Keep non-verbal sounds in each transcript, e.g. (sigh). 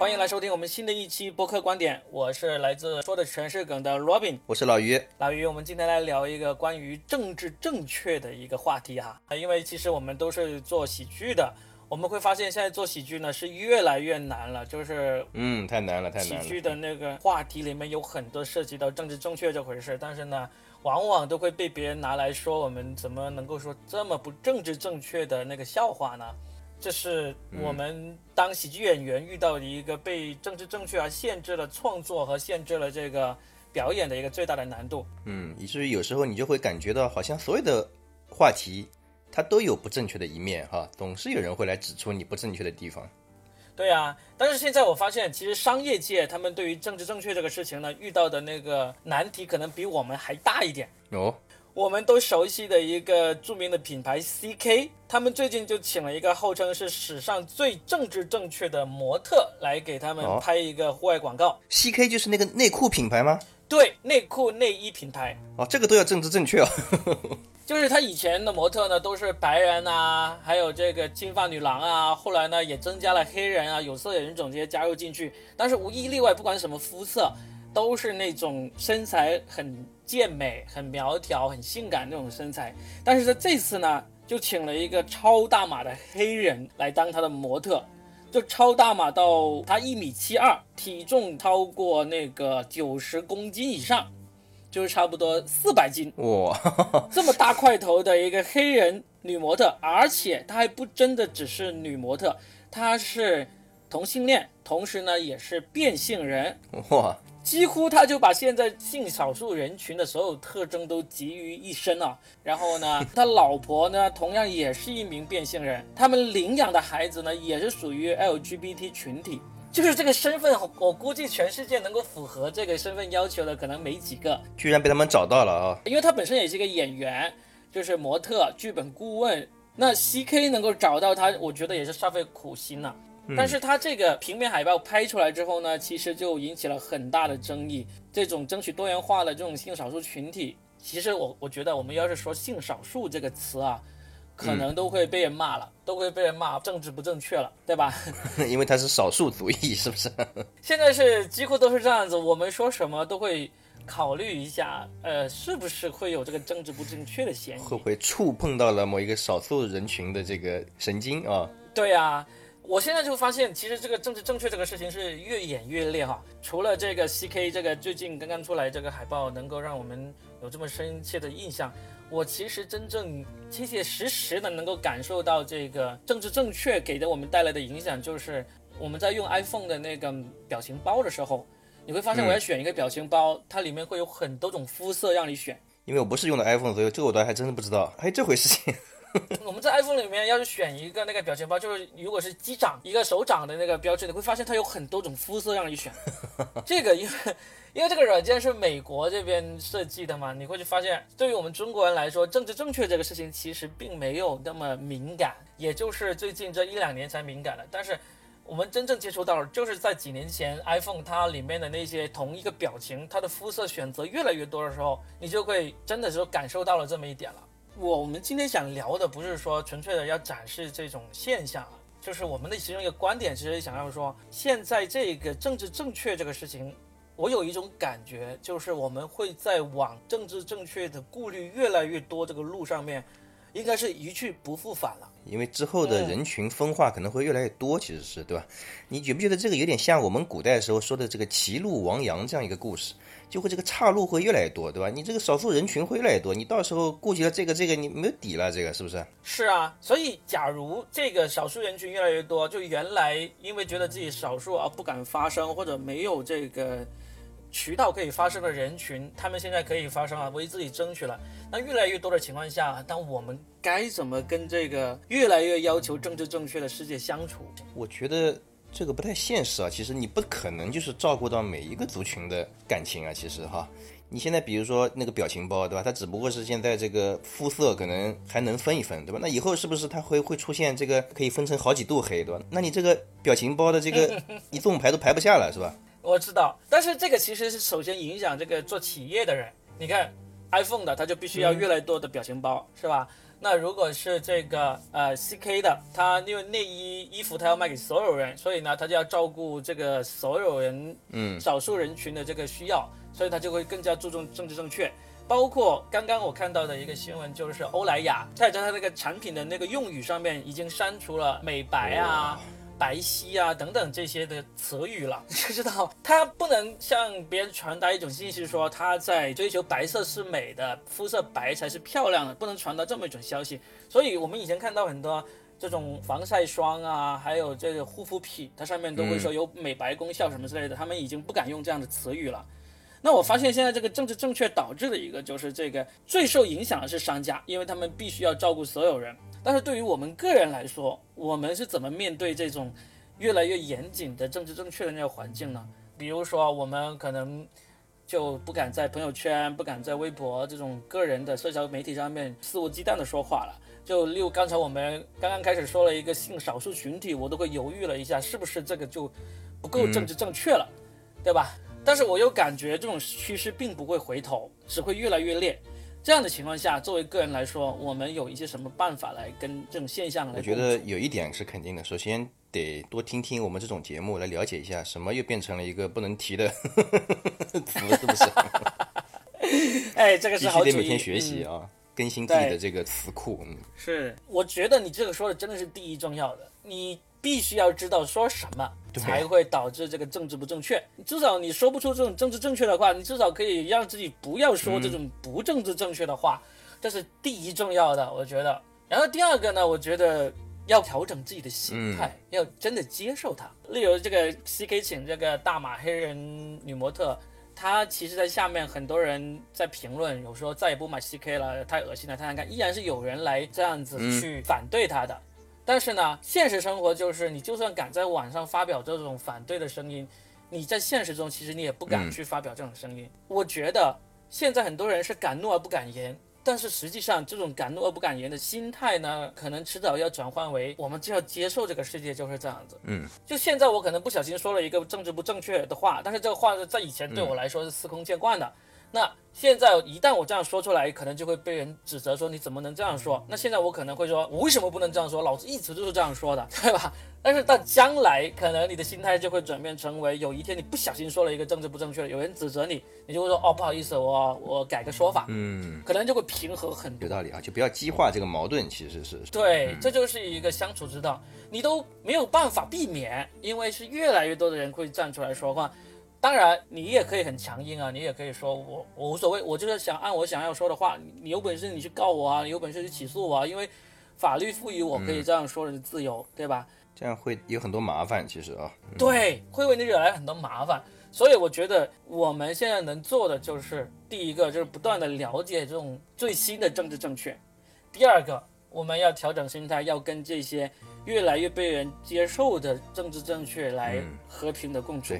欢迎来收听我们新的一期播客观点，我是来自说的全是梗的 Robin，我是老于。老于，我们今天来聊一个关于政治正确的一个话题哈，因为其实我们都是做喜剧的，我们会发现现在做喜剧呢是越来越难了，就是嗯，太难了，太难了喜。剧的那个话题里面有很多涉及到政治正确这回事，但是呢，往往都会被别人拿来说我们怎么能够说这么不政治正确的那个笑话呢？这是我们当喜剧演员遇到的一个被政治正确而限制了创作和限制了这个表演的一个最大的难度。嗯，以至于有时候你就会感觉到，好像所有的话题它都有不正确的一面哈，总是有人会来指出你不正确的地方。对啊，但是现在我发现，其实商业界他们对于政治正确这个事情呢，遇到的那个难题可能比我们还大一点。哦，我们都熟悉的一个著名的品牌 CK，他们最近就请了一个号称是史上最政治正确的模特来给他们哦拍一个户外广告。CK 就是那个内裤品牌吗？对，内裤内衣品牌，哦，这个都要政治正确哦。(laughs) 就是他以前的模特呢都是白人啊，还有这个金发女郎啊，后来呢也增加了黑人啊、有色人种这些加入进去，但是无一例外，不管什么肤色，都是那种身材很健美、很苗条、很性感那种身材。但是在这次呢，就请了一个超大码的黑人来当他的模特。就超大码到他一米七二，体重超过那个九十公斤以上，就是差不多四百斤。哇，这么大块头的一个黑人女模特，而且她还不真的只是女模特，她是同性恋，同时呢也是变性人，哇，几乎他就把现在性少数人群的所有特征都集于一身啊。然后呢，(laughs) 他老婆呢同样也是一名变性人，他们领养的孩子呢也是属于 LGBT 群体。就是这个身份，我估计全世界能够符合这个身份要求的可能没几个。居然被他们找到了啊！因为他本身也是一个演员，就是模特、剧本顾问。那 CK 能够找到他，我觉得也是煞费苦心呐、但是它这个平面海报拍出来之后呢，其实就引起了很大的争议。这种争取多元化的这种性少数群体，其实我我觉得我们要是说性少数这个词啊，可能都会被人骂了，都会被人骂政治不正确了，对吧？(laughs) 因为它是少数族裔，是不是？(laughs) 现在是几乎都是这样子，我们说什么都会考虑一下，呃，是不是会有这个政治不正确的嫌疑？会不会触碰到了某一个少数人群的这个神经啊？对呀、我现在就发现，其实这个政治正确这个事情是越演越烈哈。除了这个 CK 这个最近刚刚出来这个海报能够让我们有这么深切的印象，我其实真正切切实实的能够感受到这个政治正确给的我们带来的影响，就是我们在用 iPhone 的那个表情包的时候，你会发现我要选一个表情包，它里面会有很多种肤色让你选。因为我不是用的 iPhone，所以这个我倒还真的不知道，还有这回事情。(laughs) 我们在 iPhone 里面要是选一个那个表情包，就是如果是机长一个手掌的那个标志，你会发现它有很多种肤色让你选。(laughs) 这个因为因为这个软件是美国这边设计的嘛，你会去发现，对于我们中国人来说，政治正确这个事情其实并没有那么敏感，也就是最近这一两年才敏感的。但是我们真正接触到了，就是在几年前 iPhone 它里面的那些同一个表情，它的肤色选择越来越多的时候，你就会真的是感受到了这么一点了。我们今天想聊的不是说纯粹的要展示这种现象啊，就是我们的其中一个观点，其实想要说，现在这个政治正确这个事情，我有一种感觉，就是我们会在往政治正确的顾虑越来越多这个路上面，应该是一去不复返了。因为之后的人群分化可能会越来越多，其实是对吧？你觉不觉得这个有点像我们古代时候说的这个歧路亡羊这样一个故事？就会这个岔路会越来越多，对吧？你这个少数人群会越来越多，你到时候顾及了这个这个，你没有底了，这个是不是？是啊，所以假如这个少数人群越来越多，就原来因为觉得自己少数而不敢发声，或者没有这个渠道可以发声的人群，他们现在可以发声了，为自己争取了。那越来越多的情况下，当我们该怎么跟这个越来越要求政治正确的世界相处？我觉得这个不太现实啊。其实你不可能就是照顾到每一个族群的感情啊。其实哈，你现在比如说那个表情包，对吧？它只不过是现在这个肤色可能还能分一分，对吧？那以后是不是它会会出现这个可以分成好几度黑，对吧？那你这个表情包的这个 (laughs) 一纵排都排不下了，是吧？我知道，但是这个其实是首先影响这个做企业的人。你看 iPhone 的，它就必须要越来越多的表情包，是吧？那如果是这个呃 CK 的，他因为内衣衣服他要卖给所有人，所以呢他就要照顾这个所有人，嗯，少数人群的这个需要，所以他就会更加注重政治正确。包括刚刚我看到的一个新闻，就是欧莱雅在它那个产品的那个用语上面已经删除了美白啊。白皙啊，等等这些的词语了，(laughs) 你就知道他不能向别人传达一种信息，说他在追求白色是美的，肤色白才是漂亮的，不能传达这么一种消息。所以我们以前看到很多这种防晒霜啊，还有这个护肤品，它上面都会说有美白功效什么之类的，他们已经不敢用这样的词语了。那我发现现在这个政治正确导致的一个就是这个最受影响的是商家，因为他们必须要照顾所有人。但是对于我们个人来说，我们是怎么面对这种越来越严谨的政治正确的那个环境呢？比如说，我们可能就不敢在朋友圈、不敢在微博这种个人的社交媒体上面肆无忌惮的说话了。就例如刚才我们刚刚开始说了一个性少数群体，我都会犹豫了一下，是不是这个就不够政治正确了，对吧？但是我又感觉这种趋势并不会回头，只会越来越烈。这样的情况下，作为个人来说，我们有一些什么办法来跟这种现象来？我觉得有一点是肯定的，首先得多听听我们这种节目，来了解一下什么又变成了一个不能提的 (laughs) 词，是不是？哎，这个是好主意。必须得每天学习啊，更新自己的这个词库。嗯，是，我觉得你这个说的真的是第一重要的，你。必须要知道说什么才会导致这个政治不正确。至少你说不出这种政治正确的话，你至少可以让自己不要说这种不政治正确的话，这是第一重要的，我觉得。然后第二个呢，我觉得要调整自己的心态，要真的接受它。例如这个 C K 请这个大马黑人女模特，她其实在下面很多人在评论，有说再也不买 C K 了，太恶心了，太难看，依然是有人来这样子去反对她的。但是呢，现实生活就是，你就算敢在网上发表这种反对的声音，你在现实中其实你也不敢去发表这种声音。我觉得现在很多人是敢怒而不敢言，但是实际上这种敢怒而不敢言的心态呢，可能迟早要转换为我们就要接受这个世界就是这样子。嗯，就现在我可能不小心说了一个政治不正确的话，但是这个话在以前对我来说是司空见惯的。那现在一旦我这样说出来，可能就会被人指责说你怎么能这样说？那现在我可能会说，我为什么不能这样说？老子一直都是这样说的，(laughs) 对吧？但是到将来，可能你的心态就会转变成为，有一天你不小心说了一个政治不正确的，有人指责你，你就会说，哦，不好意思，我我改个说法，嗯，可能就会平和很多。有道理啊，就不要激化这个矛盾，其实是对，这就是一个相处之道，你都没有办法避免，因为是越来越多的人会站出来说话。当然，你也可以很强硬啊，你也可以说我我无所谓，我就是想按我想要说的话。你有本事你去告我啊，你有本事去起诉我啊，因为法律赋予我可以这样说的自由，对吧？这样会有很多麻烦，其实啊，对，会为你惹来很多麻烦。所以我觉得我们现在能做的就是第一个就是不断的了解这种最新的政治正确，第二个我们要调整心态，要跟这些越来越被人接受的政治正确来和平的共处。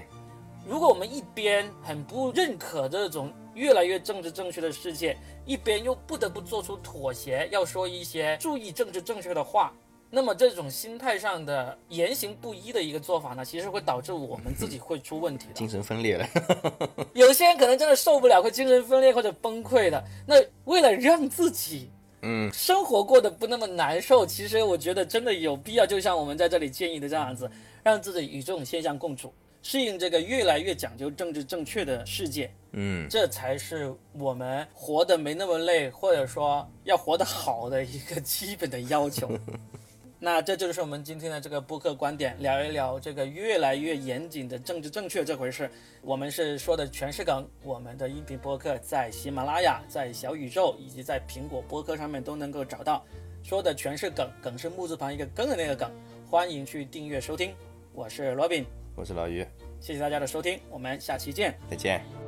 如果我们一边很不认可这种越来越政治正确的世界，一边又不得不做出妥协，要说一些注意政治正确的话，那么这种心态上的言行不一的一个做法呢，其实会导致我们自己会出问题，精神分裂了。(laughs) 有些人可能真的受不了，会精神分裂或者崩溃的。那为了让自己嗯生活过得不那么难受，其实我觉得真的有必要，就像我们在这里建议的这样子，让自己与这种现象共处。适应这个越来越讲究政治正确的世界，嗯，这才是我们活得没那么累，或者说要活得好的一个基本的要求。(laughs) 那这就是我们今天的这个播客观点，聊一聊这个越来越严谨的政治正确这回事。我们是说的全是梗，我们的音频播客在喜马拉雅、在小宇宙以及在苹果播客上面都能够找到。说的全是梗，梗是木字旁一个根的那个梗，欢迎去订阅收听。我是罗宾。我是老于，谢谢大家的收听，我们下期见，再见。